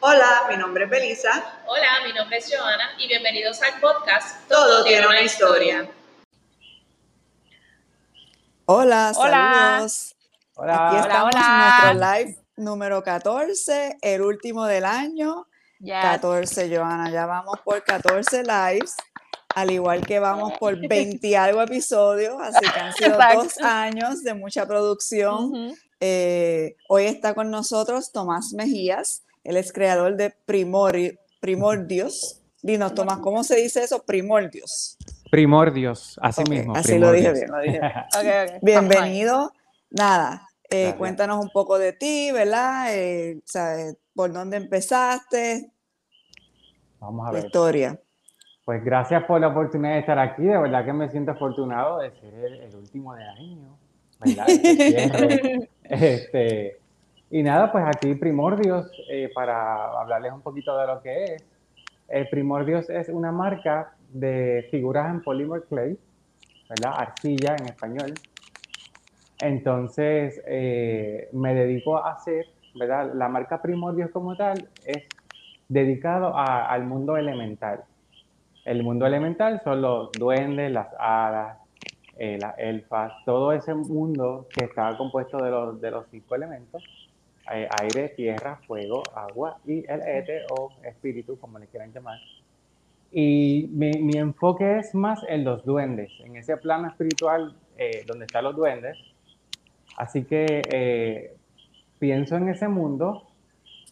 Hola, mi nombre es Belisa. Hola, mi nombre es Joana y bienvenidos al podcast Todo, tiene una historia. Hola, Hola. saludos. Hola. Aquí Hola, estamos hola. en nuestro live número 14, el último del año. Yes. 14, Joana, ya vamos por 14 lives, al igual que vamos por 20 y algo episodios, así que han sido Exacto. dos años de mucha producción. Eh, hoy está con nosotros Tomás Mejías, él es creador de Primori- Primordios. Dinos, Tomás, ¿cómo se dice eso? Primordios. Primordios, así mismo. así lo dije bien, lo dije bien. Ok, ok. Bienvenido. Nada, eh, cuéntanos un poco de ti, ¿verdad? Eh, ¿sabes? ¿Por dónde empezaste? Vamos a La ver. historia. Pues gracias por la oportunidad de estar aquí. De verdad que me siento afortunado de ser el, el último de año. ¿Verdad? Este, y nada, pues aquí Primordios, eh, para hablarles un poquito de lo que es. Eh, Primordios es una marca de figuras en polymer clay, ¿verdad? Arcilla en español. Entonces, eh, me dedico a hacer, ¿verdad? La marca Primordios como tal es dedicado a- al mundo elemental. El mundo elemental son los duendes, las hadas, eh, las elfas, todo ese mundo que está compuesto de los, de los cinco elementos, eh, aire, tierra, fuego, agua y el éter o espíritu, como le quieran llamar. Y mi, enfoque es más en los duendes, en ese plano espiritual eh, donde están los duendes. Así que eh, pienso en ese mundo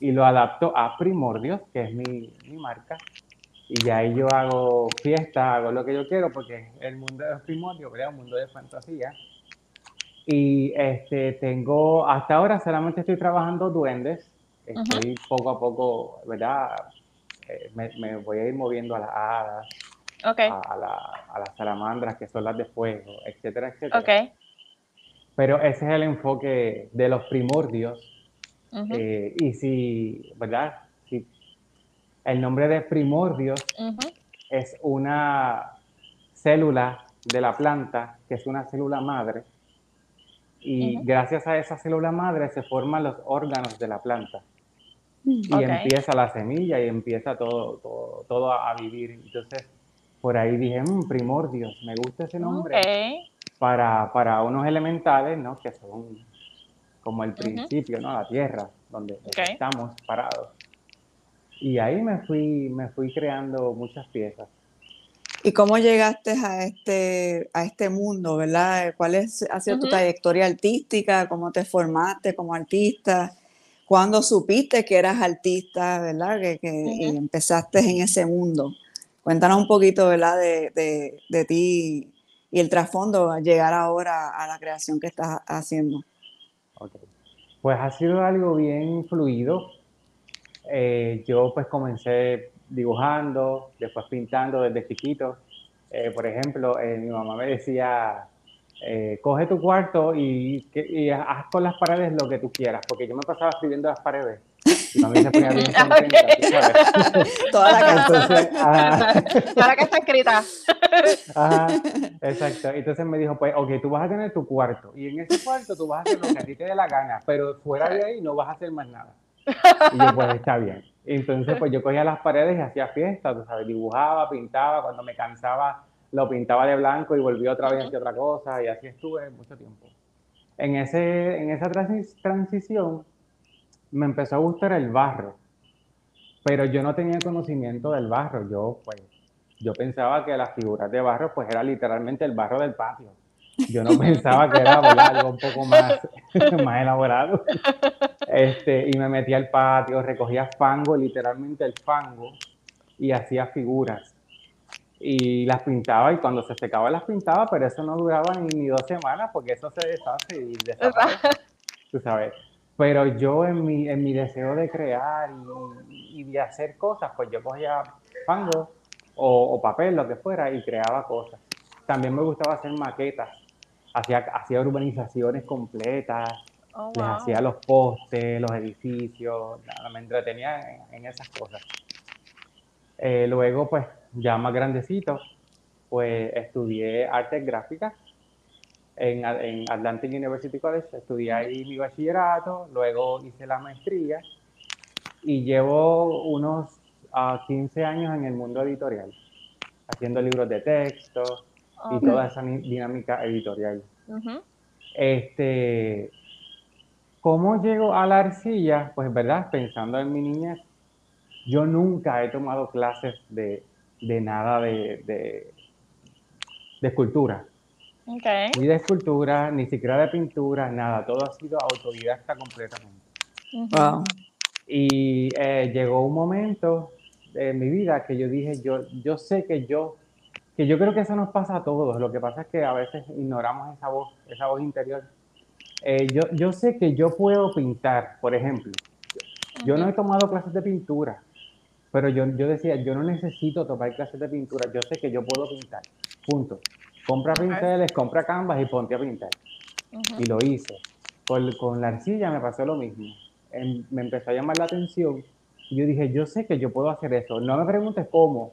y lo adapto a Primordios, que es mi, mi marca. Y de ahí yo hago fiesta, hago lo que yo quiero, porque el mundo de primordios, ¿verdad? Un mundo de fantasía. Y este, tengo, hasta ahora solamente estoy trabajando duendes. Estoy poco a poco, ¿verdad? Eh, me, me voy a ir moviendo a las hadas, a, a la- a las salamandras, que son las de fuego, etcétera, etcétera. Pero ese es el enfoque de los primordios. Eh, y si, ¿verdad? Si el nombre de primordios es una célula de la planta, que es una célula madre, y Ujú. gracias a esa célula madre se forman los órganos de la planta. Y Ok. empieza la semilla y empieza todo, todo, todo a, vivir. Entonces, por ahí dije, "Mm, primordios, me gusta ese nombre Ok. para, para unos elementales, ¿no? Que son como el principio, ¿no? La tierra, donde Ok. estamos parados. Y ahí me fui, me fui creando muchas piezas. ¿Y cómo llegaste a este, a este mundo, verdad? ¿Cuál es, ha sido tu Ujú. trayectoria artística? ¿Cómo te formaste como artista? ¿Cuándo supiste que eras artista, verdad? Que, que- y Ujú. empezaste en ese mundo. Cuéntanos un poquito, ¿verdad? De, de, de ti y el trasfondo a llegar ahora a la creación que estás haciendo. Ok. Pues ha sido algo bien fluido. Eh, yo pues comencé dibujando, después pintando desde chiquito. Eh, por ejemplo, eh, mi mamá me decía, eh, coge tu cuarto y, que- y haz con las paredes lo que tú quieras, porque yo me pasaba escribiendo las paredes. Y mami se ponía bien Ah, contenta, sabes. Toda la casa. Entonces, ah, Para que está escrita. Ajá, exacto. Entonces me dijo, pues, ok, tú vas a tener tu cuarto y en ese cuarto tú vas a hacer lo que a ti te dé la gana, pero fuera de ahí no vas a hacer más nada. Y yo, pues, está bien. Entonces, pues yo cogía las paredes y hacía fiesta, tú sabes, dibujaba, pintaba, cuando me cansaba lo pintaba de blanco y volvía otra vez hacia otra cosa y así estuve mucho tiempo. En, ese, en esa transi- transición me empezó a gustar el barro, pero yo no tenía conocimiento del barro, yo pues yo pensaba que las figuras de barro pues era literalmente el barro del patio. Yo no pensaba que era ¿verdad? algo un poco más, más elaborado. Este, y me metí al patio, recogía fango, literalmente el fango, y hacía figuras. Y las pintaba y cuando se secaba las pintaba, pero eso no duraba ni, ni dos semanas porque eso se deshace y desaparece, tú sabes. Pero yo en mi, en mi deseo de crear y, y de hacer cosas, pues yo cogía fango o, o papel, lo que fuera, y creaba cosas. También me gustaba hacer maquetas, hacía, hacía urbanizaciones completas, Oh, les hacía los postes, los edificios, nada, me entretenía en, en esas cosas. Eh, luego, pues, ya más grandecito, pues estudié artes gráficas en, en Atlantic University College, estudié ahí mi bachillerato, luego hice la maestría y llevo unos ah, 15 años en el mundo editorial, haciendo libros de texto y toda esa dinámica editorial. Este, ¿cómo llego a la arcilla? Pues, ¿verdad? Pensando en mi niñez, yo nunca he tomado clases de, de nada de, de, de escultura. Ok. Ni de escultura, ni siquiera de pintura, nada. Todo ha sido autodidacta completamente. Wow. Y eh, llegó un momento en mi vida que yo dije, yo, yo sé que yo, que yo creo que eso nos pasa a todos. Lo que pasa es que a veces ignoramos esa voz, esa voz interior. Eh, yo, yo sé que yo puedo pintar, por ejemplo. Yo no he tomado clases de pintura, pero yo, yo decía, yo no necesito tomar clases de pintura. Yo sé que yo puedo pintar. Punto. Compra pinceles, compra canvas y ponte a pintar y lo hice. Con, con la arcilla me pasó lo mismo. Em- me empezó a llamar la atención y yo dije, yo sé que yo puedo hacer eso. No me preguntes cómo,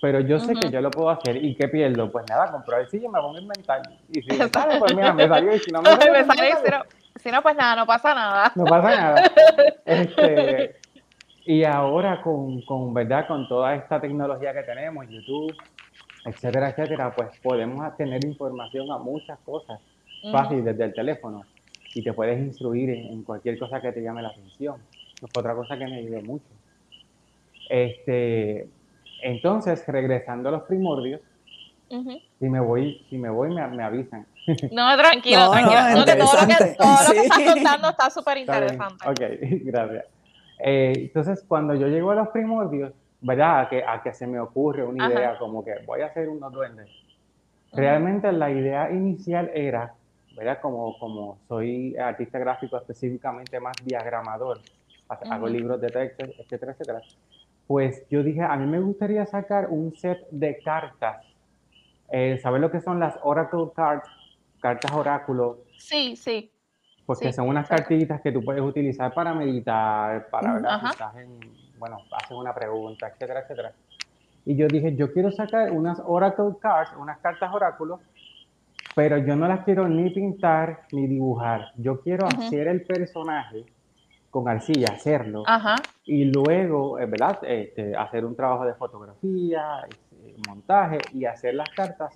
pero yo sé que yo lo puedo hacer. ¿Y qué pierdo? Pues nada, compro arcilla y me pongo a inventar. Y si me sale, pues mira, me salió. Y si no me sale, Me pues sale, me si no, si no, pues nada, no pasa nada. No pasa nada. Este, y ahora con, con, ¿verdad? con toda esta tecnología que tenemos, YouTube, etcétera, etcétera, pues podemos tener información a muchas cosas fácil desde el teléfono y te puedes instruir en, en cualquier cosa que te llame la atención. Otra cosa que me ayudó mucho. Este, entonces, regresando a los primordios, Ujú. si me voy, si me voy, me, me avisan. No, tranquilo, No, tranquilo. no, No, que todo lo que, todo lo que Sí. estás contando está súper interesante. Ok, gracias. Eh, entonces, cuando yo llego a los primordios, ¿verdad? A que, a que se me ocurre una Ajá. idea como que voy a hacer unos duendes. Realmente la idea inicial era, ¿verdad? Como, como soy artista gráfico específicamente más diagramador, ha- hago libros de texto, etcétera, etcétera. Pues yo dije, a mí me gustaría sacar un set de cartas. Eh, ¿Sabes lo que son las Oracle Cards? Cartas oráculo, Sí, sí. porque Sí, son unas exacto. cartitas que tú puedes utilizar para meditar, para. ¿verdad? Ajá. Estás en, bueno, haces una pregunta, etcétera, etcétera. Y yo dije, yo quiero sacar unas Oracle Cards, unas cartas oráculo, pero yo no las quiero ni pintar ni dibujar. Yo quiero hacer el personaje con arcilla, hacerlo, Ajá. y luego, eh, ¿verdad? Este, hacer un trabajo de fotografía, eh, montaje y hacer las cartas,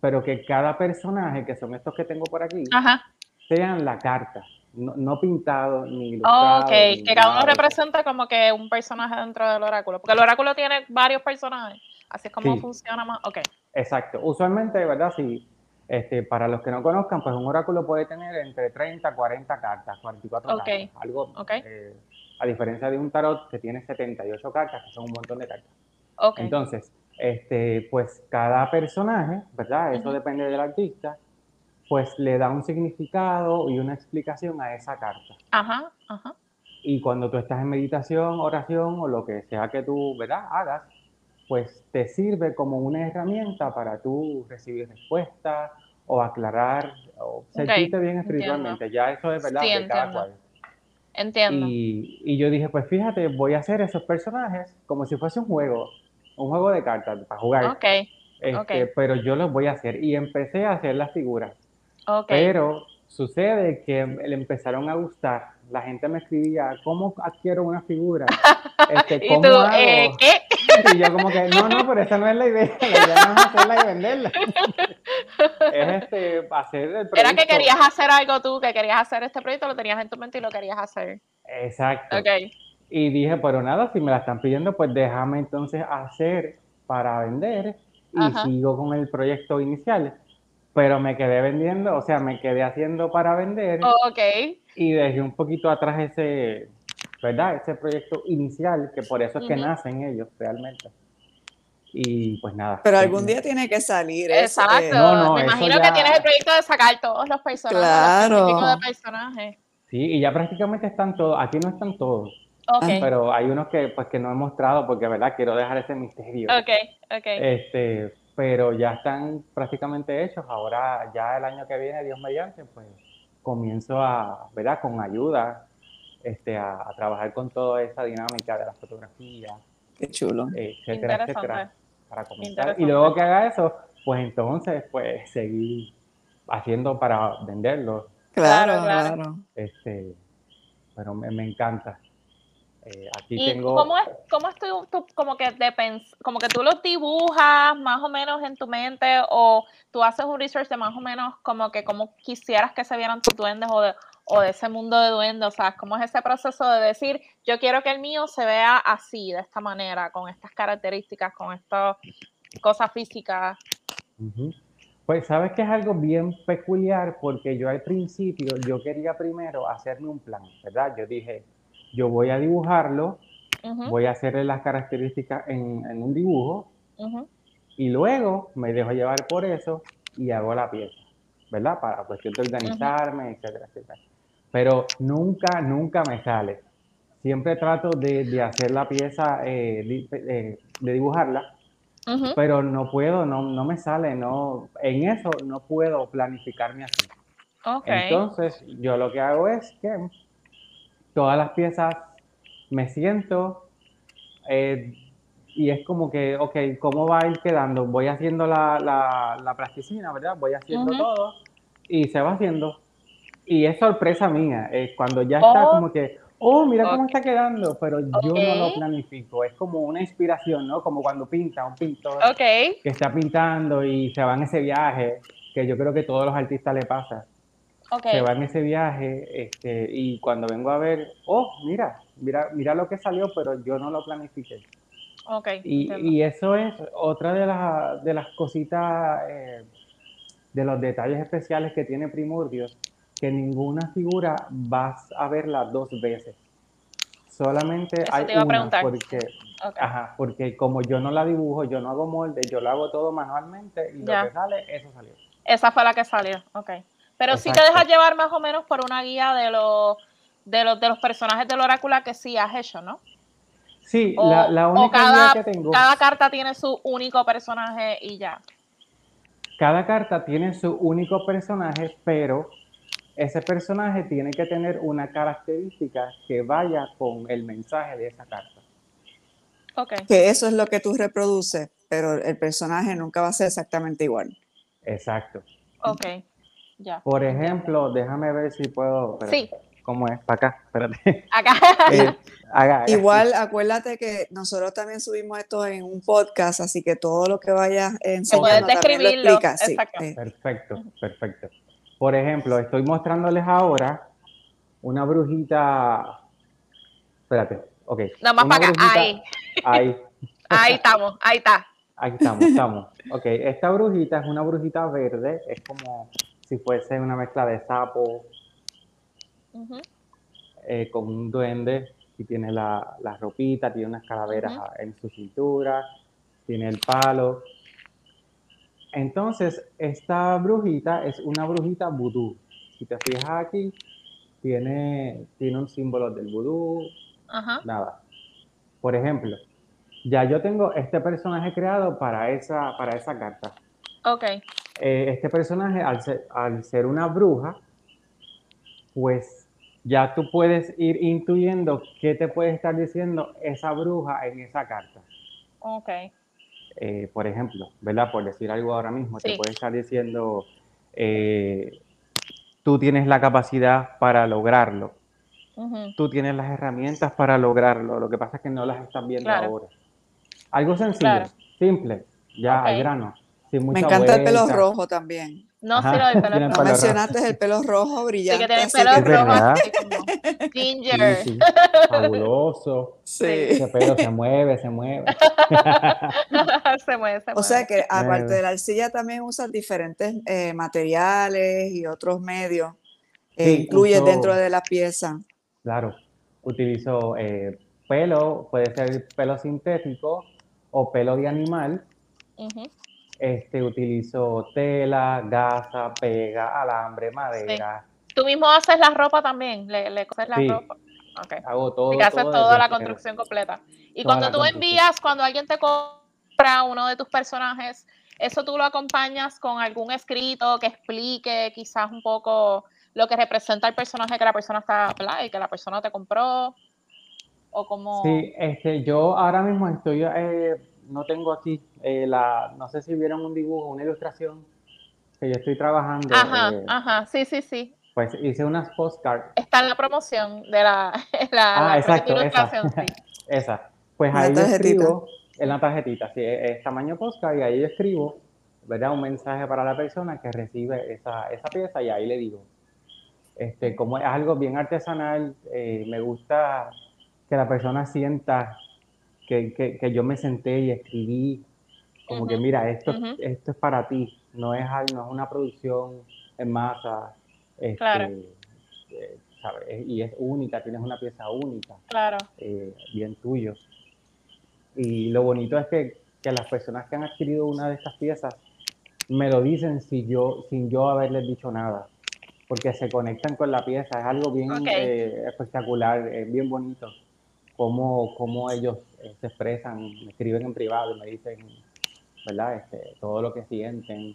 pero que cada personaje, que son estos que tengo por aquí, Ajá. sean la carta, no, no pintado ni ilustrado. Ok, ni que cada uno representa como que un personaje dentro del oráculo. Porque el oráculo tiene varios personajes. Así es como Sí. funciona más. Ok. Exacto. Usualmente, ¿verdad? Sí. Este, para los que no conozcan, pues un oráculo puede tener entre 30 a 40 cartas, 44 Ok. cartas. Algo, eh, a diferencia de un tarot que tiene 78 cartas, que son un montón de cartas. Ok. Entonces, este, pues cada personaje, ¿verdad? Eso depende del artista, pues le da un significado y una explicación a esa carta. Ajá, ajá. Y cuando tú estás en meditación, oración o lo que sea que tú, ¿verdad? Hagas, pues te sirve como una herramienta para tú recibir respuestas o aclarar o sentirte bien espiritualmente. Ya eso es verdad Sí, de cada entiendo. cual. Entiendo. Y, y yo dije, pues fíjate, voy a hacer esos personajes como si fuese un juego, un juego de cartas para jugar. Ok, Este, ok. Pero yo los voy a hacer. Y empecé a hacer las figuras. Pero sucede que le empezaron a gustar. La gente me escribía, ¿cómo adquiero una figura? Este, y ¿Cómo tú, hago? eh, ¿qué? Y yo como que, no, no, pero esa no es la idea. La idea no es hacerla y venderla. es este, hacer el Era producto. que querías hacer algo tú, que querías hacer este proyecto, lo tenías en tu mente y lo querías hacer. Exacto. Ok. Y dije, pero nada, si me la están pidiendo, pues déjame entonces hacer para vender y Ajá. sigo con el proyecto inicial. Pero me quedé vendiendo, o sea, me quedé haciendo para vender Ok. y dejé un poquito atrás ese, ¿verdad? Ese proyecto inicial, que por eso es que Ujú. nacen ellos realmente. Y pues nada. Pero algún día tiene que salir. Exacto. eh, No, no, Me imagino ya- que tienes el proyecto de sacar todos los personajes. Claro. Los de personajes. Sí, y ya prácticamente están todos, aquí no están todos, Ok. Ah, pero hay unos que pues que no he mostrado porque, ¿verdad? Quiero dejar ese misterio. Ok, ok. Este, pero ya están prácticamente hechos. Ahora, ya el año que viene, Dios mediante, pues comienzo a, ¿verdad? Con ayuda, este, a, a trabajar con toda esa dinámica de la fotografía, Qué chulo. etcétera, etcétera, para comenzar. Y luego que haga eso, pues entonces, pues seguir haciendo para venderlo. Claro, Claro. Este, pero me, me encanta. Eh, aquí ¿Y tengo... cómo es, cómo es tú, tú- como que de pens- como que tú los dibujas más o menos en tu mente o tú haces un research de más o menos como que como quisieras que se vieran tus duendes o de, o de ese mundo de duendes? O sea, ¿cómo es ese proceso de decir, yo quiero que el mío se vea así, de esta manera, con estas características, con estas cosas físicas? Pues sabes que es algo bien peculiar porque yo al principio, yo quería primero hacerme un plan, ¿verdad? Yo dije, yo voy a dibujarlo, voy a hacerle las características en, en un dibujo y luego me dejo llevar por eso y hago la pieza, ¿verdad? Para cuestión de organizarme, etcétera, etcétera. Pero nunca, nunca me sale. Siempre trato de, de hacer la pieza, eh, eh, de dibujarla, pero no puedo, no, no me sale, no, en eso no puedo planificarme así. Ok. Entonces, yo lo que hago es que todas las piezas me siento eh, y es como que, ok, ¿cómo va a ir quedando? Voy haciendo la, la, la plasticina, ¿verdad? Voy haciendo todo y se va haciendo. Y es sorpresa mía, eh, cuando ya está Oh. como que, oh, mira cómo está quedando, pero yo no lo planifico, es como una inspiración, ¿no? Como cuando pinta un pintor que está pintando y se va en ese viaje, que yo creo que a todos los artistas le pasa se va en ese viaje este, y cuando vengo a ver, oh, mira, mira, mira lo que salió, pero yo no lo planifiqué. Y eso es otra de las, de las cositas, eh, de los detalles especiales que tiene Primordios, que ninguna figura vas a verla dos veces. Solamente Eso hay te iba a una, preguntar. porque, ajá, porque como yo no la dibujo, yo no hago molde, yo lo hago todo manualmente y Ya. lo que sale, eso salió. Esa fue la que salió, ok. Pero sí te Exacto. dejas llevar más o menos por una guía de los de los, de los personajes del oráculo que sí has hecho, ¿no? Sí, O, la, la o única cada, idea que tengo... cada carta tiene su único personaje y ya. Cada carta tiene su único personaje, pero ese personaje tiene que tener una característica que vaya con el mensaje de esa carta. Ok, Que eso es lo que tú reproduces, pero el personaje nunca va a ser exactamente igual. Exacto. ok, ya. Por ejemplo, déjame ver si puedo. espérate, Sí. ¿Cómo es? Para acá, espérate. Acá. Eh. Igual, acuérdate que nosotros también subimos esto en un podcast, así que todo lo que vayas enseñando puedes también lo describirlo, explicas. sí. Eh, Perfecto, perfecto. Por ejemplo, estoy mostrándoles ahora una brujita. Espérate, ok. Nada más para acá. Ahí. Ahí. Ahí estamos. Ahí está. Ahí estamos, estamos. Ok, esta brujita es una brujita verde, es como si fuese una mezcla de sapo eh, con un duende y tiene la, la ropita, tiene unas calaveras en su cintura, tiene el palo. Entonces, esta brujita es una brujita vudú. Si te fijas aquí, tiene, tiene un símbolo del vudú, Ajá. nada. Por ejemplo, ya yo tengo este personaje creado para esa, para esa carta. Ok. eh, este personaje, al ser, al ser una bruja, pues ya tú puedes ir intuyendo qué te puede estar diciendo esa bruja en esa carta. Ok. Eh, por ejemplo, ¿verdad? Por decir algo ahora mismo, Sí. te puede estar diciendo, eh, tú tienes la capacidad para lograrlo, tú tienes las herramientas para lograrlo, lo que pasa es que no las estás viendo Claro. ahora. Algo sencillo, Claro. simple, ya Ok. al grano. sin Me encanta el pelo rojo también. No, Ajá, sí lo del pelo No pelo rojo. rojo. mencionaste el pelo rojo Sí, brillante. que tiene pelo rojo como ginger. Sí, sí, fabuloso. Sí. Ese pelo se mueve, se mueve. se mueve, se mueve. O sea que aparte de la arcilla también usas diferentes eh, materiales y otros medios. que Sí, incluyes uso- dentro de la pieza. Claro, utilizo eh, pelo, puede ser pelo sintético o pelo de animal. Ujú, Este, utilizo tela, gasa, pega, alambre, madera. Tú mismo haces la ropa también, le, le coses la Sí. ropa. Ok. Hago todo. Que haces todo toda la cero. construcción completa. Y Toda cuando tú envías, cuando alguien te compra uno de tus personajes, eso tú lo acompañas con algún escrito que explique quizás un poco lo que representa el personaje que la persona está, ¿verdad? Y que la persona te compró. O como. Sí, este, yo ahora mismo estoy, eh, no tengo aquí eh, la, no sé si vieron un dibujo, una ilustración que yo estoy trabajando. Ajá, eh, ajá, sí, sí, sí. Pues hice unas postcards. Está en la promoción de la, la, Ah, la exacto, ilustración, sí. Esa. Pues ahí yo escribo en la tarjetita, sí, es tamaño postcard y ahí yo escribo, ¿verdad? Un mensaje para la persona que recibe esa, esa pieza y ahí le digo, este, como es algo bien artesanal, eh, me gusta que la persona sienta que, que- que yo me senté y escribí, como que mira, esto, esto es para ti, no es, no es una producción en masa, este, Claro. eh, ¿sabes? Y es única, tienes una pieza única Claro. eh, bien tuyo. Y lo bonito es que, que las personas que han adquirido una de estas piezas me lo dicen sin yo, sin yo haberles dicho nada, porque se conectan con la pieza, es algo bien eh, espectacular, es bien bonito, cómo, cómo ellos eh, se expresan, me escriben en privado y me dicen, ¿verdad? Este, todo lo que sienten,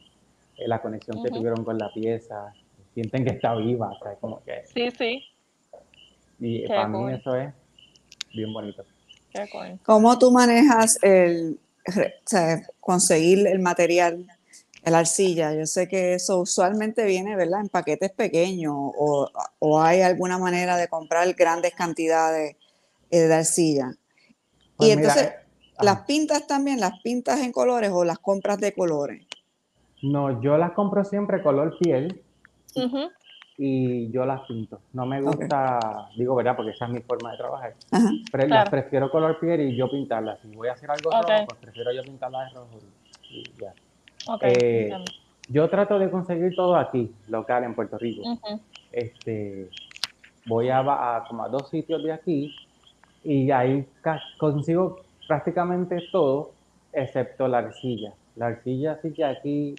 eh, la conexión que Ujú. tuvieron con la pieza, sienten que está viva, o sea, como que, Sí, sí. y Qué para mí cool. eso es bien bonito. Qué cool. ¿Cómo tú manejas el o sea, conseguir el material, la arcilla? Yo sé que eso usualmente viene, ¿verdad? En paquetes pequeños o, o hay alguna manera de comprar grandes cantidades eh, de arcilla. Pues y mira, entonces, eh, ajá. las pintas también, las pintas en colores o las compras de colores. No, yo las compro siempre color piel y yo las pinto. No me gusta, digo verdad, porque esa es mi forma de trabajar. Ajá. Pero Claro. las prefiero color piel y yo pintarlas. Si voy a hacer algo Ok. rojo, pues prefiero yo pintarlas de rojo y, ya. Ok. Eh. Yo trato de conseguir todo aquí, local en Puerto Rico. Este, voy a como a dos sitios de aquí y ahí ca- consigo prácticamente todo excepto la arcilla. La arcilla sí que aquí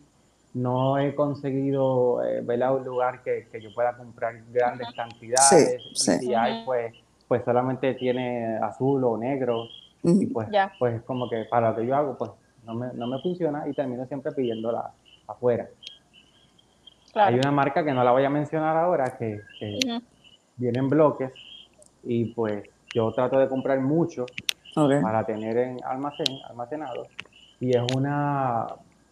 no he conseguido eh, ¿verdad? un lugar que, que yo pueda comprar grandes cantidades. Sí, y sí. si hay, pues, pues solamente tiene azul o negro. Y pues, pues como que para lo que yo hago, pues no me, no me funciona y termino siempre pidiéndola afuera. Claro. Hay una marca que no la voy a mencionar ahora que, que viene en bloques y pues yo trato de comprar mucho para tener en almacén, almacenado. Y es una,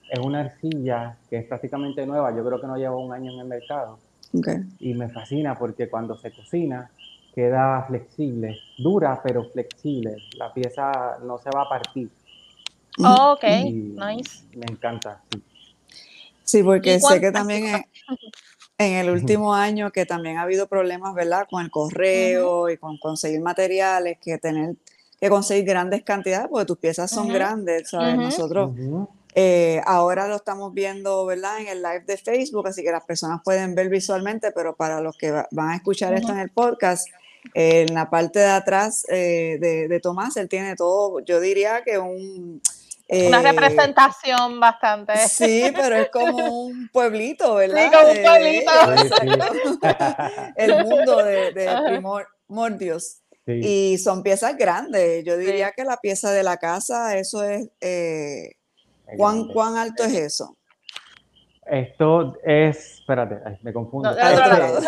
es una arcilla que es prácticamente nueva, yo creo que no lleva un año en el mercado. Y me fascina porque cuando se cocina queda flexible, dura pero flexible. La pieza no se va a partir. Oh, ok. Y Nice. Me encanta. sí. Sí, porque ¿Y sé que también en, en el último año que también ha habido problemas, ¿verdad? Con el correo y con conseguir materiales, que tener que conseguir grandes cantidades, porque tus piezas son grandes, ¿sabes? Nosotros eh, ahora lo estamos viendo, ¿verdad? En el live de Facebook, así que las personas pueden ver visualmente, pero para los que va- van a escuchar esto en el podcast, eh, en la parte de atrás eh, de, de Tomás, él tiene todo, yo diría que un... Una eh, representación bastante. Sí, pero es como un pueblito, ¿verdad? Sí, como un De- de pueblito. Sí, exacto. El mundo de, de. Sí. Y son piezas grandes. Yo diría que la pieza de la casa, eso es. eh, ¿cuán. ¿Cuán alto es eso? Esto es, espérate, ay, me confundo. No, lado.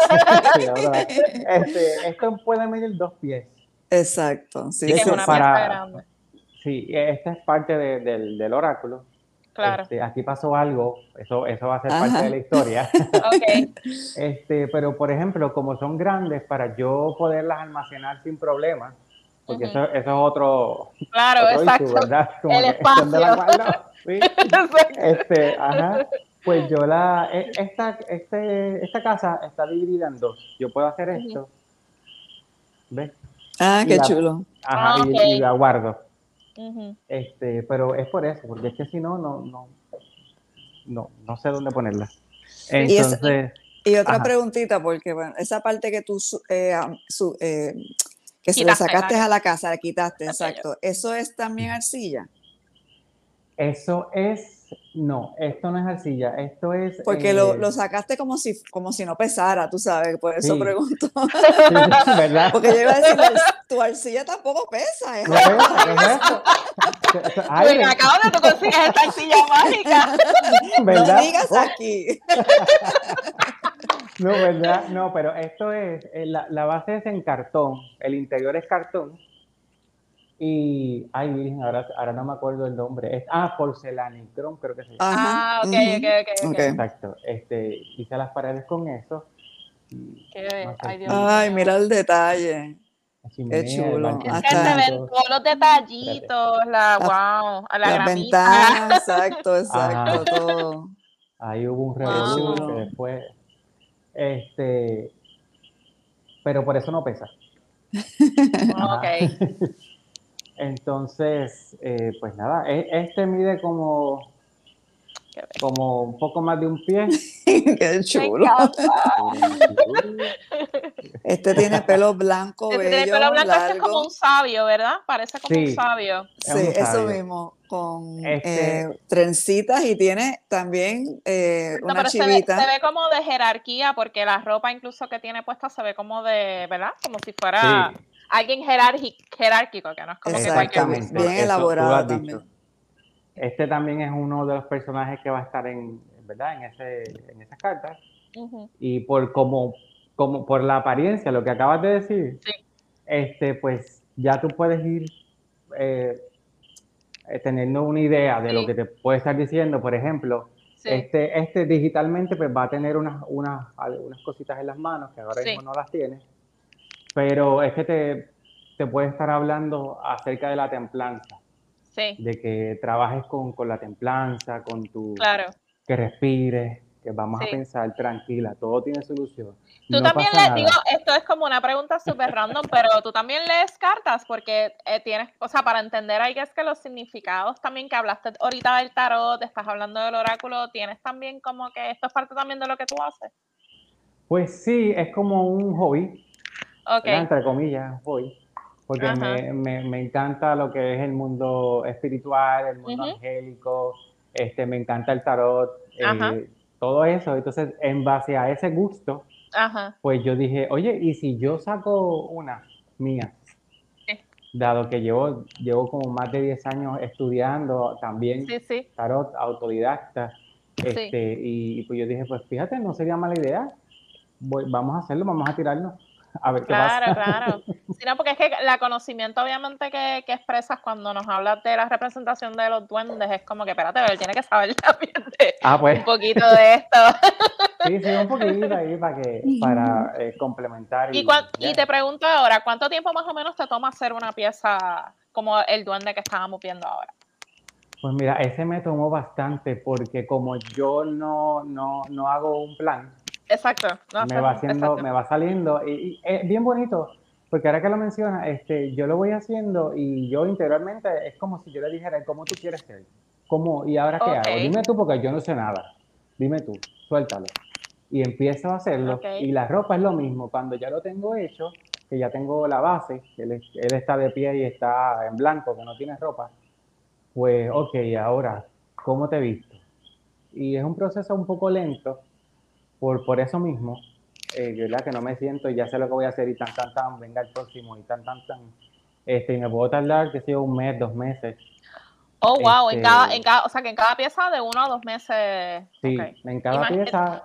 Este, esto puede medir dos pies. Exacto. Sí, Sí, es una para- pieza grande. Sí, esta es parte de- del, del oráculo. Claro. Este, aquí pasó algo, eso, eso va a ser Ajá. parte de la historia. Ok. Este, pero por ejemplo, como son grandes, para yo poderlas almacenar sin problemas, porque eso, eso es otro, Claro, otro exacto. issue, ¿verdad? Como El que, ¿dónde la espacio. guardo? Sí. Este, ajá. Pues yo la, e- esta, este, esta casa está dividida en dos. Yo puedo hacer esto, ¿ves? Ah, Y qué la- chulo. Ajá, Ah, y, la guardo. Este, pero es por eso, porque es que si no, no, no, no, no sé dónde ponerla. Y Entonces, Y otra Ajá. preguntita, porque bueno, esa parte que tú su- eh, su- eh, que se le sacaste la- a la casa, la quitaste, exacto. ¿Eso es también arcilla? eso es, no, esto no es arcilla, esto es... Porque lo, eh, lo sacaste como si, como si no pesara, tú sabes, por eso Sí. pregunto. sí, ¿verdad? Porque yo iba a decir, tu arcilla tampoco pesa. ¿eh? ¿No ves? ¿Qué es ay, Bueno, acá donde tú consigues esta silla mágica. ¿verdad? No digas Oh, aquí. No, ¿verdad? No, pero esto es, eh, la, la base es en cartón, el interior es cartón. Y, ay, Virgen, ahora, ahora no me acuerdo el nombre. Es, ah, porcelanicrón, creo que se llama. Ah, ok, ok, ok, ok. Ok. Exacto. Este, hice las paredes con eso. Qué- no sé, ay, Dios Ay, mío. mira el detalle. la el chulo. Es que se ven todos los detallitos, la, wow, a la Las gramita. ventanas, exacto, exacto, Ajá. todo. Ahí hubo un Wow. revolú que después, este, pero por eso no pesa. Ok. Entonces, eh, pues nada, e- este mide como, como un poco más de un pie. Qué chulo. Este tiene pelo blanco, Este bello, tiene pelo blanco, este es como largo. un sabio, ¿verdad? Parece como un Sí. sabio. Es un Sí, eso sabio. mismo, con Este- eh, trencitas y tiene también eh, No, una pero se ve, chivita. se ve como de jerarquía, porque la ropa incluso que tiene puesta se ve como de, ¿verdad? Como si fuera Sí, alguien jerárquico, que no es como que cualquier bien eso elaborado también. Este también es uno de los personajes que va a estar en, ¿verdad? En, ese, en esas cartas. Y por como, como por la apariencia, lo que acabas de decir, Sí. este, pues ya tú puedes ir eh, eh, teniendo una idea de lo que te puede estar diciendo. Por ejemplo, Sí. este, este digitalmente pues va a tener unas, unas, algunas cositas en las manos que ahora Sí. mismo no las tiene, pero es que te, te puede estar hablando acerca de la templanza, Sí, de que trabajes con, con la templanza, con tu, claro. que respires, que vamos Sí. a pensar tranquila, todo tiene solución. Tú no también pasa le nada. digo, esto es como una pregunta súper random, pero tú también lees cartas porque eh, tienes, o sea, para entender ahí que es que los significados también que hablaste ahorita del tarot, estás hablando del oráculo, tienes también como que esto es parte también de lo que tú haces. Pues sí, es como un hobby, Entre comillas, hobby, porque me, me- me encanta lo que es el mundo espiritual, el mundo Ujú. angélico, este, me encanta el tarot, eh, todo eso. Entonces, en base a ese gusto, ajá, pues yo dije, oye, ¿y si yo saco una mía? Sí. Dado que llevo, llevo como más de 10 años estudiando también sí, sí, tarot autodidacta, este, y pues yo dije, pues fíjate, no sería mala idea, Voy- vamos a hacerlo, vamos a tirarnos, a ver qué claro, pasa. claro. Sí, no, porque es que la conocimiento obviamente que, que expresas cuando nos hablas de la representación de los duendes es como que, espérate, pero él tiene que saber también de Ah, pues un poquito de esto. sí, sí, un poquito ahí para, que, para eh, complementar. Y, cuan- y te pregunto ahora, ¿cuánto tiempo más o menos te toma hacer una pieza como el duende que estábamos viendo ahora? Pues mira, ese me tomó bastante porque como yo no, no, no hago un plan, Exacto. no, me va haciendo, exacto. me va saliendo. Y, es bien bonito porque ahora que lo menciona, este, yo lo voy haciendo y yo interiormente es como si yo le dijera cómo tú quieres ser, cómo y ahora qué hago, dime tú porque yo no sé nada, dime tú, suéltalo. Y empiezo a hacerlo. Y la ropa es lo mismo, cuando ya lo tengo hecho, que ya tengo la base, que él, él está de pie y está en blanco, que no tiene ropa, pues ok, ahora, ¿cómo te he visto? Y es un proceso un poco lento por, por eso mismo, eh, ¿verdad? Que no me siento y ya sé lo que voy a hacer y tan, tan, tan, venga el próximo y tan, tan, tan. Este, y me puedo tardar, que sea un mes, dos meses. Oh, wow, en este- cada, en cada, o sea que en cada pieza de uno a dos meses. Sí, ok. en cada Imagínate- pieza,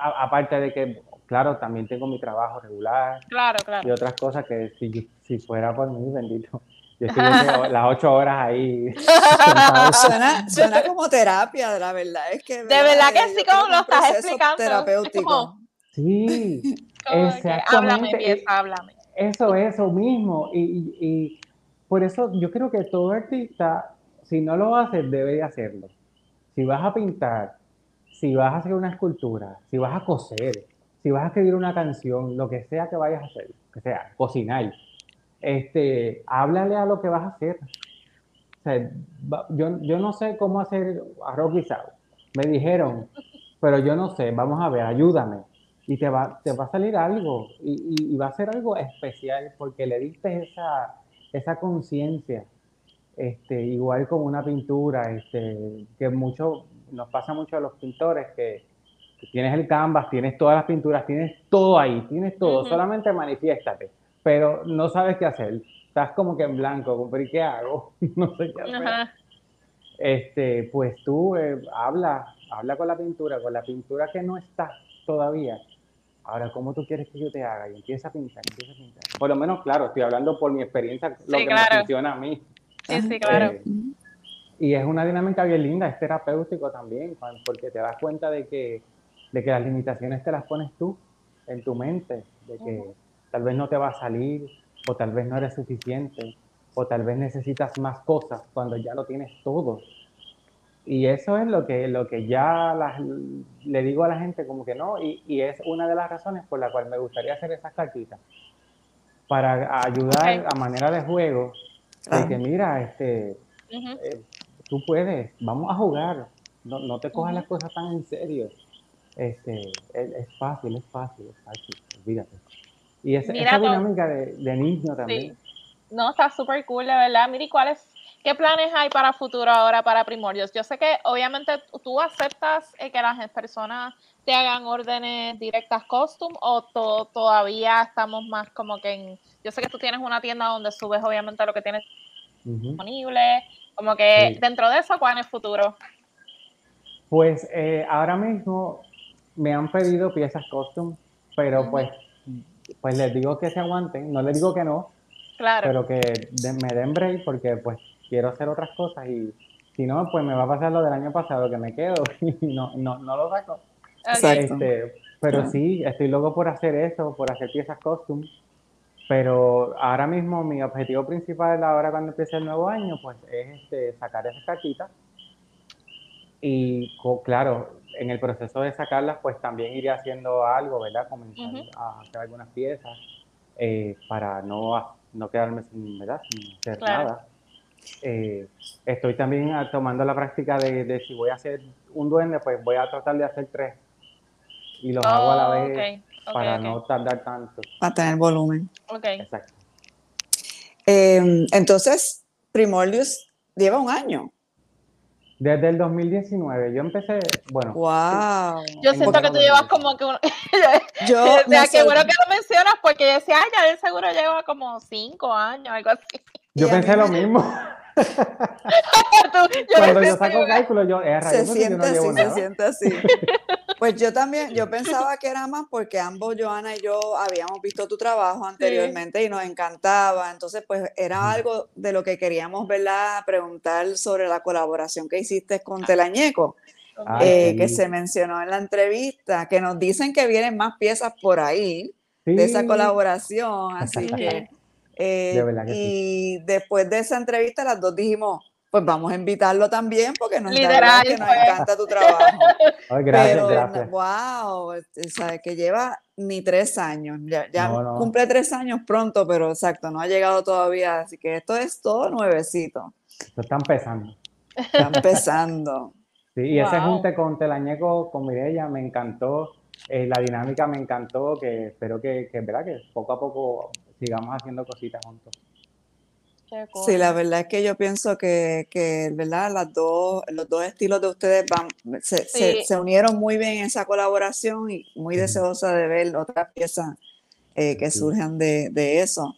a- aparte de que, claro, también tengo mi trabajo regular Claro, y claro. otras cosas que si, yo- si fuera por mí, bendito, yo estuviese las ocho horas ahí. Suena, suena como terapia, la verdad es que. De verdad que sí, como lo estás explicando, Terapéutico. como- Sí, Como háblame, exactamente. pieza, háblame. Eso, eso mismo. Y, y- y por eso yo creo que todo artista, si no lo hace, debe de hacerlo. Si vas a pintar, si vas a hacer una escultura, si vas a coser, si vas a escribir una canción, lo que sea que vayas a hacer, que sea cocinar, este, háblale a lo que vas a hacer. O sea, va- yo, yo no sé cómo hacer arroz guisado. Me dijeron, pero yo no sé, vamos a ver, ayúdame. Y te va, te va a salir algo, y, y- y va a ser algo especial porque le diste esa, esa conciencia. Este, igual con una pintura, este, que mucho, nos pasa mucho a los pintores que, que tienes el canvas, tienes todas las pinturas, tienes todo ahí, tienes todo, solamente manifiéstate, pero no sabes qué hacer. Estás como que en blanco, ¿pero y qué hago? no sé qué hacer. Ajá. Este, pues tú eh, habla, habla con la pintura, con la pintura que no está todavía. Ahora, ¿cómo tú quieres que yo te haga? Y empieza a pintar, empieza a pintar. Por lo menos, claro, estoy hablando por mi experiencia, lo Sí, que claro. me funciona a mí. Sí, sí, claro. Eh, y es una dinámica bien linda, es terapéutico también, porque te das cuenta de que, de que las limitaciones te las pones tú. en tu mente de que tal vez no te va a salir o tal vez no eres suficiente o tal vez necesitas más cosas cuando ya lo tienes todo. Y eso es lo que, lo que ya le digo a la gente como que no, y, y, es una de las razones por la cual me gustaría hacer esas cartitas, para ayudar a manera de juego, de que mira, este, eh, tú puedes, vamos a jugar, no, no te cojas las cosas tan en serio. Este, es, fácil, es fácil, es fácil, olvídate. Y esa dinámica de, de, niño también. No, está súper cool, de verdad. Miri, ¿cuáles, qué planes hay para futuro ahora para Primordios? Yo sé que obviamente tú aceptas eh, que las personas te hagan órdenes directas custom o todavía estamos más como que en... Yo sé que tú tienes una tienda donde subes obviamente lo que tienes disponible, como que dentro de eso, ¿cuál es el futuro? Pues eh, ahora mismo me han pedido piezas custom, pero pues, pues les digo que se aguanten, no les digo que no, claro. pero que me den break porque pues quiero hacer otras cosas y si no, pues me va a pasar lo del año pasado, que me quedo y no, no, no lo saco. Este, pero sí, estoy loco por hacer eso, por hacer piezas custom. Pero ahora mismo mi objetivo principal ahora cuando empiece el nuevo año, pues es este, sacar esas cartitas. Y claro, en el proceso de sacarlas, pues también iré haciendo algo, ¿verdad? Comenzar a hacer algunas piezas eh, para no, no quedarme sin, ¿verdad? sin hacer nada. Eh, estoy también tomando la práctica de, de, si voy a hacer un duende, pues voy a tratar de hacer tres y los hago a la oh, vez para no tardar tanto. Para tener volumen. Ok. Exacto. Em, entonces, Primordius lleva un año. Desde el 2019. Yo empecé, bueno. Wow. Yo siento que tú llevas como que. yo. o sea, qué bueno que lo mencionas porque yo decía, ay, ya él seguro lleva como cinco años, algo así. Yo pensé lo mismo. Cuando yo saco cálculo, yo, es se siente así, se siente así. Pues yo también, yo pensaba que era más porque ambos, Joana y yo, habíamos visto tu trabajo anteriormente y nos encantaba. Entonces, pues era algo de lo que queríamos, ¿verdad? Preguntar sobre la colaboración que hiciste con Telañeco, ah, eh, que se mencionó en la entrevista, que nos dicen que vienen más piezas por ahí de esa colaboración. Así que eh, y después de esa entrevista, las dos dijimos, pues vamos a invitarlo también porque nos, Literal, que nos encanta tu trabajo. gracias, Pero, gracias. wow, sabes que lleva ni tres años, ya, cumple tres años pronto, pero exacto, no ha llegado todavía, así que esto es todo nuevecito. Esto está empezando. Está empezando. sí, y ese junte con Telañeco, con Mireya, me encantó. Eh, la dinámica me encantó, que espero que, que, ¿verdad? que poco a poco sigamos haciendo cositas juntos. Sí, la verdad es que yo pienso que, que ¿verdad? Las dos, los dos estilos de ustedes van, se, se, unieron muy bien en esa colaboración y muy deseosa de ver otras piezas eh, que surjan de, de eso.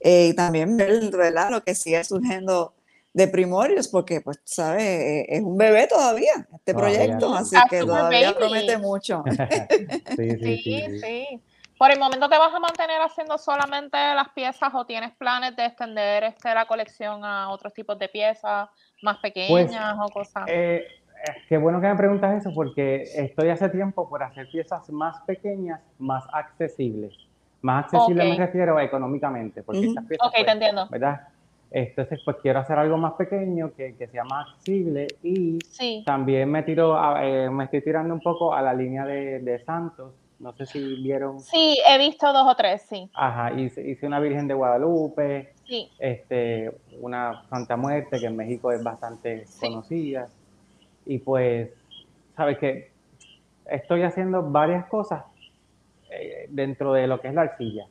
Eh, y también ver ¿verdad? lo que sigue surgiendo de Primorios, porque, pues, ¿sabes? Eh, es un bebé todavía este proyecto, así que todavía promete mucho. sí, sí, sí. sí. Por el momento te vas a mantener haciendo solamente las piezas o tienes planes de extender este, la colección a otros tipos de piezas más pues, pequeñas o cosas. Eh, qué bueno que me preguntas eso porque estoy hace tiempo por hacer piezas más pequeñas, más accesibles. Más accesibles me refiero económicamente, porque estas piezas, Ok, te pues, entiendo. ¿verdad? Entonces, pues quiero hacer algo más pequeño, que, que sea más accesible y también me tiro, eh, me estoy tirando un poco a la línea de, de Santos, no sé si vieron. Sí, he visto dos o tres, sí. Ajá, hice, hice una Virgen de Guadalupe, sí. este, una Santa Muerte, que en México es bastante conocida. Y pues, sabes que estoy haciendo varias cosas eh, dentro de lo que es la arcilla.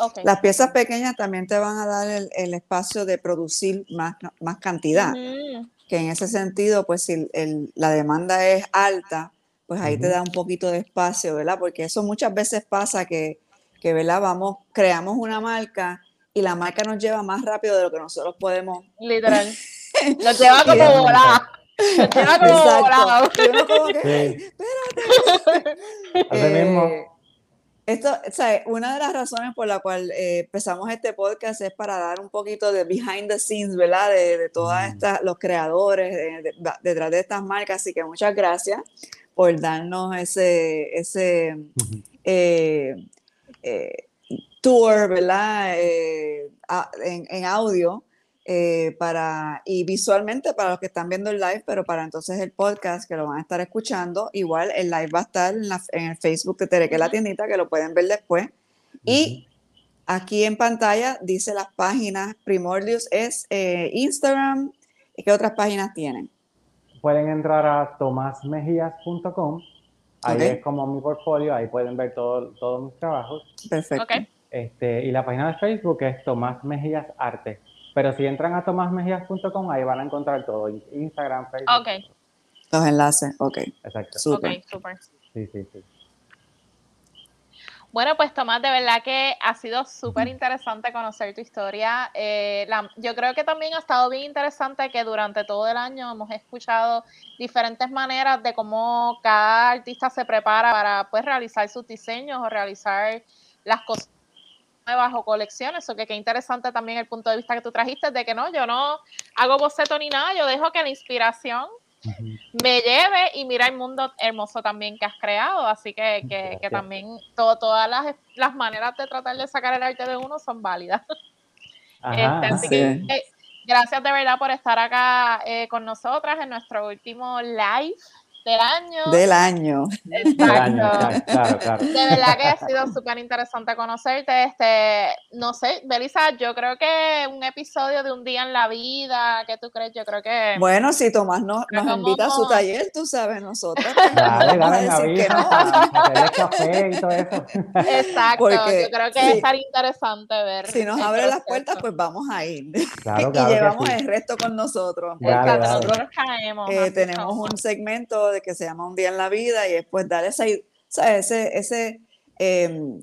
Okay. Las piezas pequeñas también te van a dar el, espacio de producir más, más cantidad. Que en ese sentido, pues si la demanda es alta, pues ahí te da un poquito de espacio, ¿verdad? Porque eso muchas veces pasa que, que, ¿verdad? Vamos, creamos una marca y la marca nos lleva más rápido de lo que nosotros podemos. Literal. Nos lleva como volada. Nos lleva como volada. espérate. mismo. Esto, o sea, una de las razones por la cual eh, empezamos este podcast es para dar un poquito de behind the scenes, ¿verdad? De, de todas mm. estas, los creadores detrás de estas marcas. Así que muchas gracias por darnos ese, ese eh, eh, tour, ¿verdad? Eh, a- en, en audio eh, para, y visualmente para los que están viendo el live, pero para entonces el podcast que lo van a estar escuchando, igual el live va a estar en, la- en el Facebook de Tereque la tiendita, que lo pueden ver después. Y aquí en pantalla dice las páginas, Primordius es eh, Instagram, ¿y qué otras páginas tienen? Pueden entrar a tomasmejías.com. Ahí es como mi portfolio, ahí pueden ver todo- todos mis trabajos. Perfecto. Este, y la página de Facebook es Tomás Mejías Arte. Pero si entran a tomasmejías.com, ahí van a encontrar todo. Instagram, Facebook. Ok, Los enlaces, ok, Exacto. súper. ok, súper. Sí, sí, sí. Bueno, pues Tomás, de verdad que ha sido súper interesante conocer tu historia. Eh, la- yo creo que también ha estado bien interesante que durante todo el año hemos escuchado diferentes maneras de cómo cada artista se prepara para pues realizar sus diseños o realizar las cosas nuevas o colecciones. O que qué interesante también el punto de vista que tú trajiste de que no, yo no hago boceto ni nada, yo dejo que la inspiración Me lleve y mira el mundo hermoso también que has creado. Así que, que, también todo, todas las, las maneras de tratar de sacar el arte de uno son válidas. Ajá, Este, así Así que eh, gracias de verdad por estar acá eh, con nosotras en nuestro último live del año. Del año. Del año, Exacto. claro, claro. De verdad que ha sido súper interesante conocerte. Este, no sé, Belisa, yo creo que un episodio de un día en la vida, ¿qué tú crees? Yo creo que Bueno, si Tomás nos, invita a su taller, tú sabes, nosotros no Dale, vamos a dale, decir que no. café y todo eso. Exacto, Porque, yo creo que sí. estaría interesante ver. Si nos abre las puertas, pues vamos a ir. Claro, y llevamos sí. el resto con nosotros. Dale, nosotros caemos. Eh, tenemos un segmento de que se llama Un día en la vida y después dar ¿sabes? ese, ese em,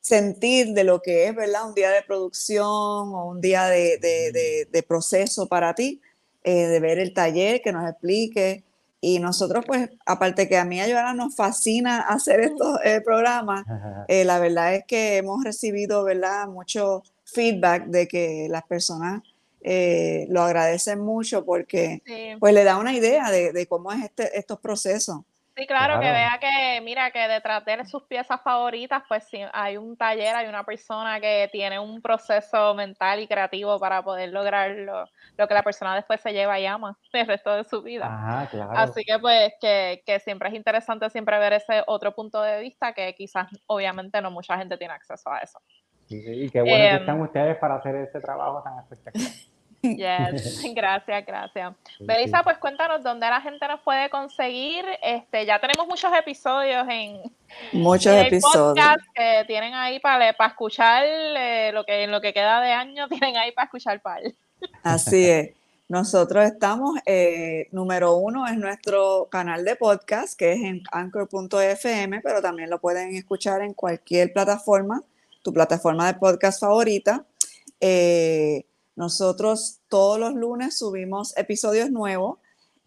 sentir de lo que es, ¿verdad? Un día de producción o un día de, de- de- de proceso para ti, eh, de ver el taller, que nos explique. Y nosotros, pues, aparte que a mí y a Joana nos fascina hacer estos eh, programas, eh, la verdad es que hemos recibido, ¿verdad? Mucho feedback de que las personas eh, lo agradecen mucho porque Sí. pues le da una idea de, de cómo es este, estos procesos. Sí, claro, que Claro. vea que, mira, que detrás de sus piezas favoritas, pues sí, hay un taller, hay una persona que tiene un proceso mental y creativo para poder lograr lo, lo que la persona después se lleva y ama el resto de su vida. Ajá, claro. Así que pues que, que siempre es interesante siempre ver ese otro punto de vista que quizás obviamente no mucha gente tiene acceso a eso. Sí, sí, Y qué bueno que Em, están ustedes para hacer ese trabajo tan espectacular. Yes, gracias, gracias. Belisa, pues cuéntanos dónde la gente nos puede conseguir. Este, ya tenemos muchos episodios en, Muchos en el episodios. podcast que tienen ahí para, para escuchar eh, lo que en lo que queda de año tienen ahí para escuchar par. Así es. Nosotros estamos, eh, número uno es nuestro canal de podcast, que es en anchor.fm, pero también lo pueden escuchar en cualquier plataforma, tu plataforma de podcast favorita. Eh, nosotros todos los lunes subimos episodios nuevos.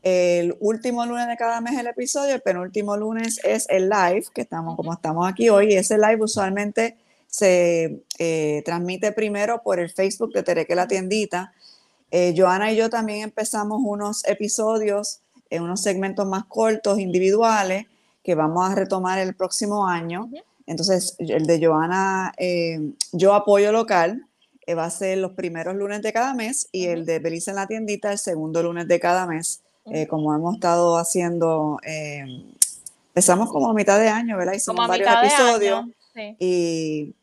El último lunes de cada mes el episodio, el penúltimo lunes es el live, que estamos como estamos aquí hoy. Y ese live usualmente se eh, transmite primero por el Facebook de Tereque la Tiendita. Eh, Joana y yo también empezamos unos episodios, eh, unos segmentos más cortos, individuales, que vamos a retomar el próximo año. Entonces, el de Joana, eh, yo apoyo local, va a ser los primeros lunes de cada mes y el de Belisa en la tiendita el segundo lunes de cada mes, eh, como hemos estado haciendo. eh, empezamos como a mitad de año, ¿verdad? Hicimos Como a varios episodios. Sí. Y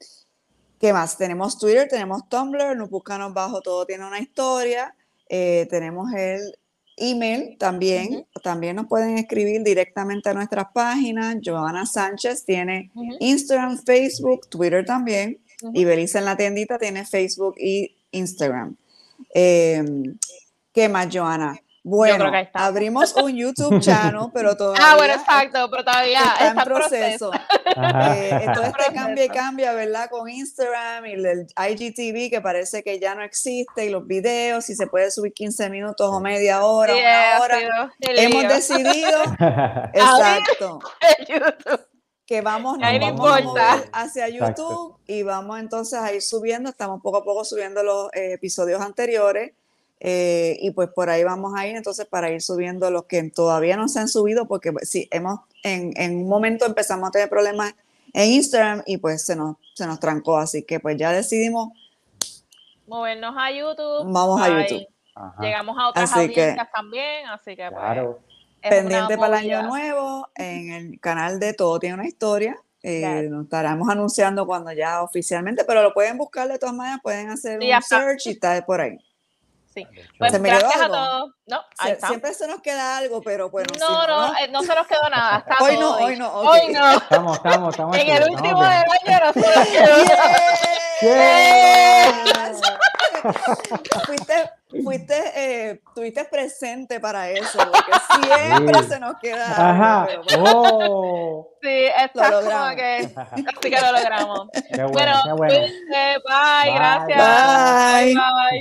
¿qué más? Tenemos Twitter, tenemos Tumblr, nos búscanos bajo todo tiene una historia. eh, tenemos el email también. También nos pueden escribir directamente a nuestras páginas. Joana Sánchez tiene. Instagram, Facebook, Twitter también. Y Belisa en la tiendita tiene Facebook y Instagram. Eh, ¿Qué más, Joana? Bueno, abrimos un YouTube channel, pero todavía Ah, bueno, exacto, pero todavía está en está en proceso. proceso. Eh, todo este cambia y cambia, ¿verdad? Con Instagram y el IGTV que parece que ya no existe y los videos, si se puede subir 15 minutos o media hora, Sí, una hora. Hemos decidido, exacto, YouTube. Que vamos, nos vamos a importa. mover hacia Exacto. YouTube y vamos entonces a ir subiendo, estamos poco a poco subiendo los eh, episodios anteriores eh, y pues por ahí vamos a ir entonces para ir subiendo los que todavía no se han subido porque pues, sí, hemos, en, en un momento empezamos a tener problemas en Instagram y pues se nos, se nos trancó, así que pues ya decidimos, Movernos a YouTube. Vamos a YouTube. Ajá, Llegamos a otras Así que- audiencias también, así que pues, claro. es una pendiente para el año nuevo en el canal de Todo Tiene una Historia. Eh, Claro. nos estaremos anunciando cuando ya oficialmente, pero lo pueden buscar de todas maneras, pueden hacer Sí, un está. search y está por ahí. Sí. Pues ¿Se me quedó gracias a todos. No, ahí Se- está. siempre se nos queda algo, pero bueno. si no, no, eh, no se nos quedó nada. Está Hoy no, hoy no. Hoy no. Estamos, estamos, estamos. En el último del año nos quedó. Yes. fuiste, fuiste, eh, estuviste presente para eso, porque siempre Sí. se nos queda. Ajá. algo, pero bueno. Oh. Sí, está como logramos. que. Así que lo logramos. Qué bueno, Bueno, qué bueno. bye, Bye. gracias. Bye. bye.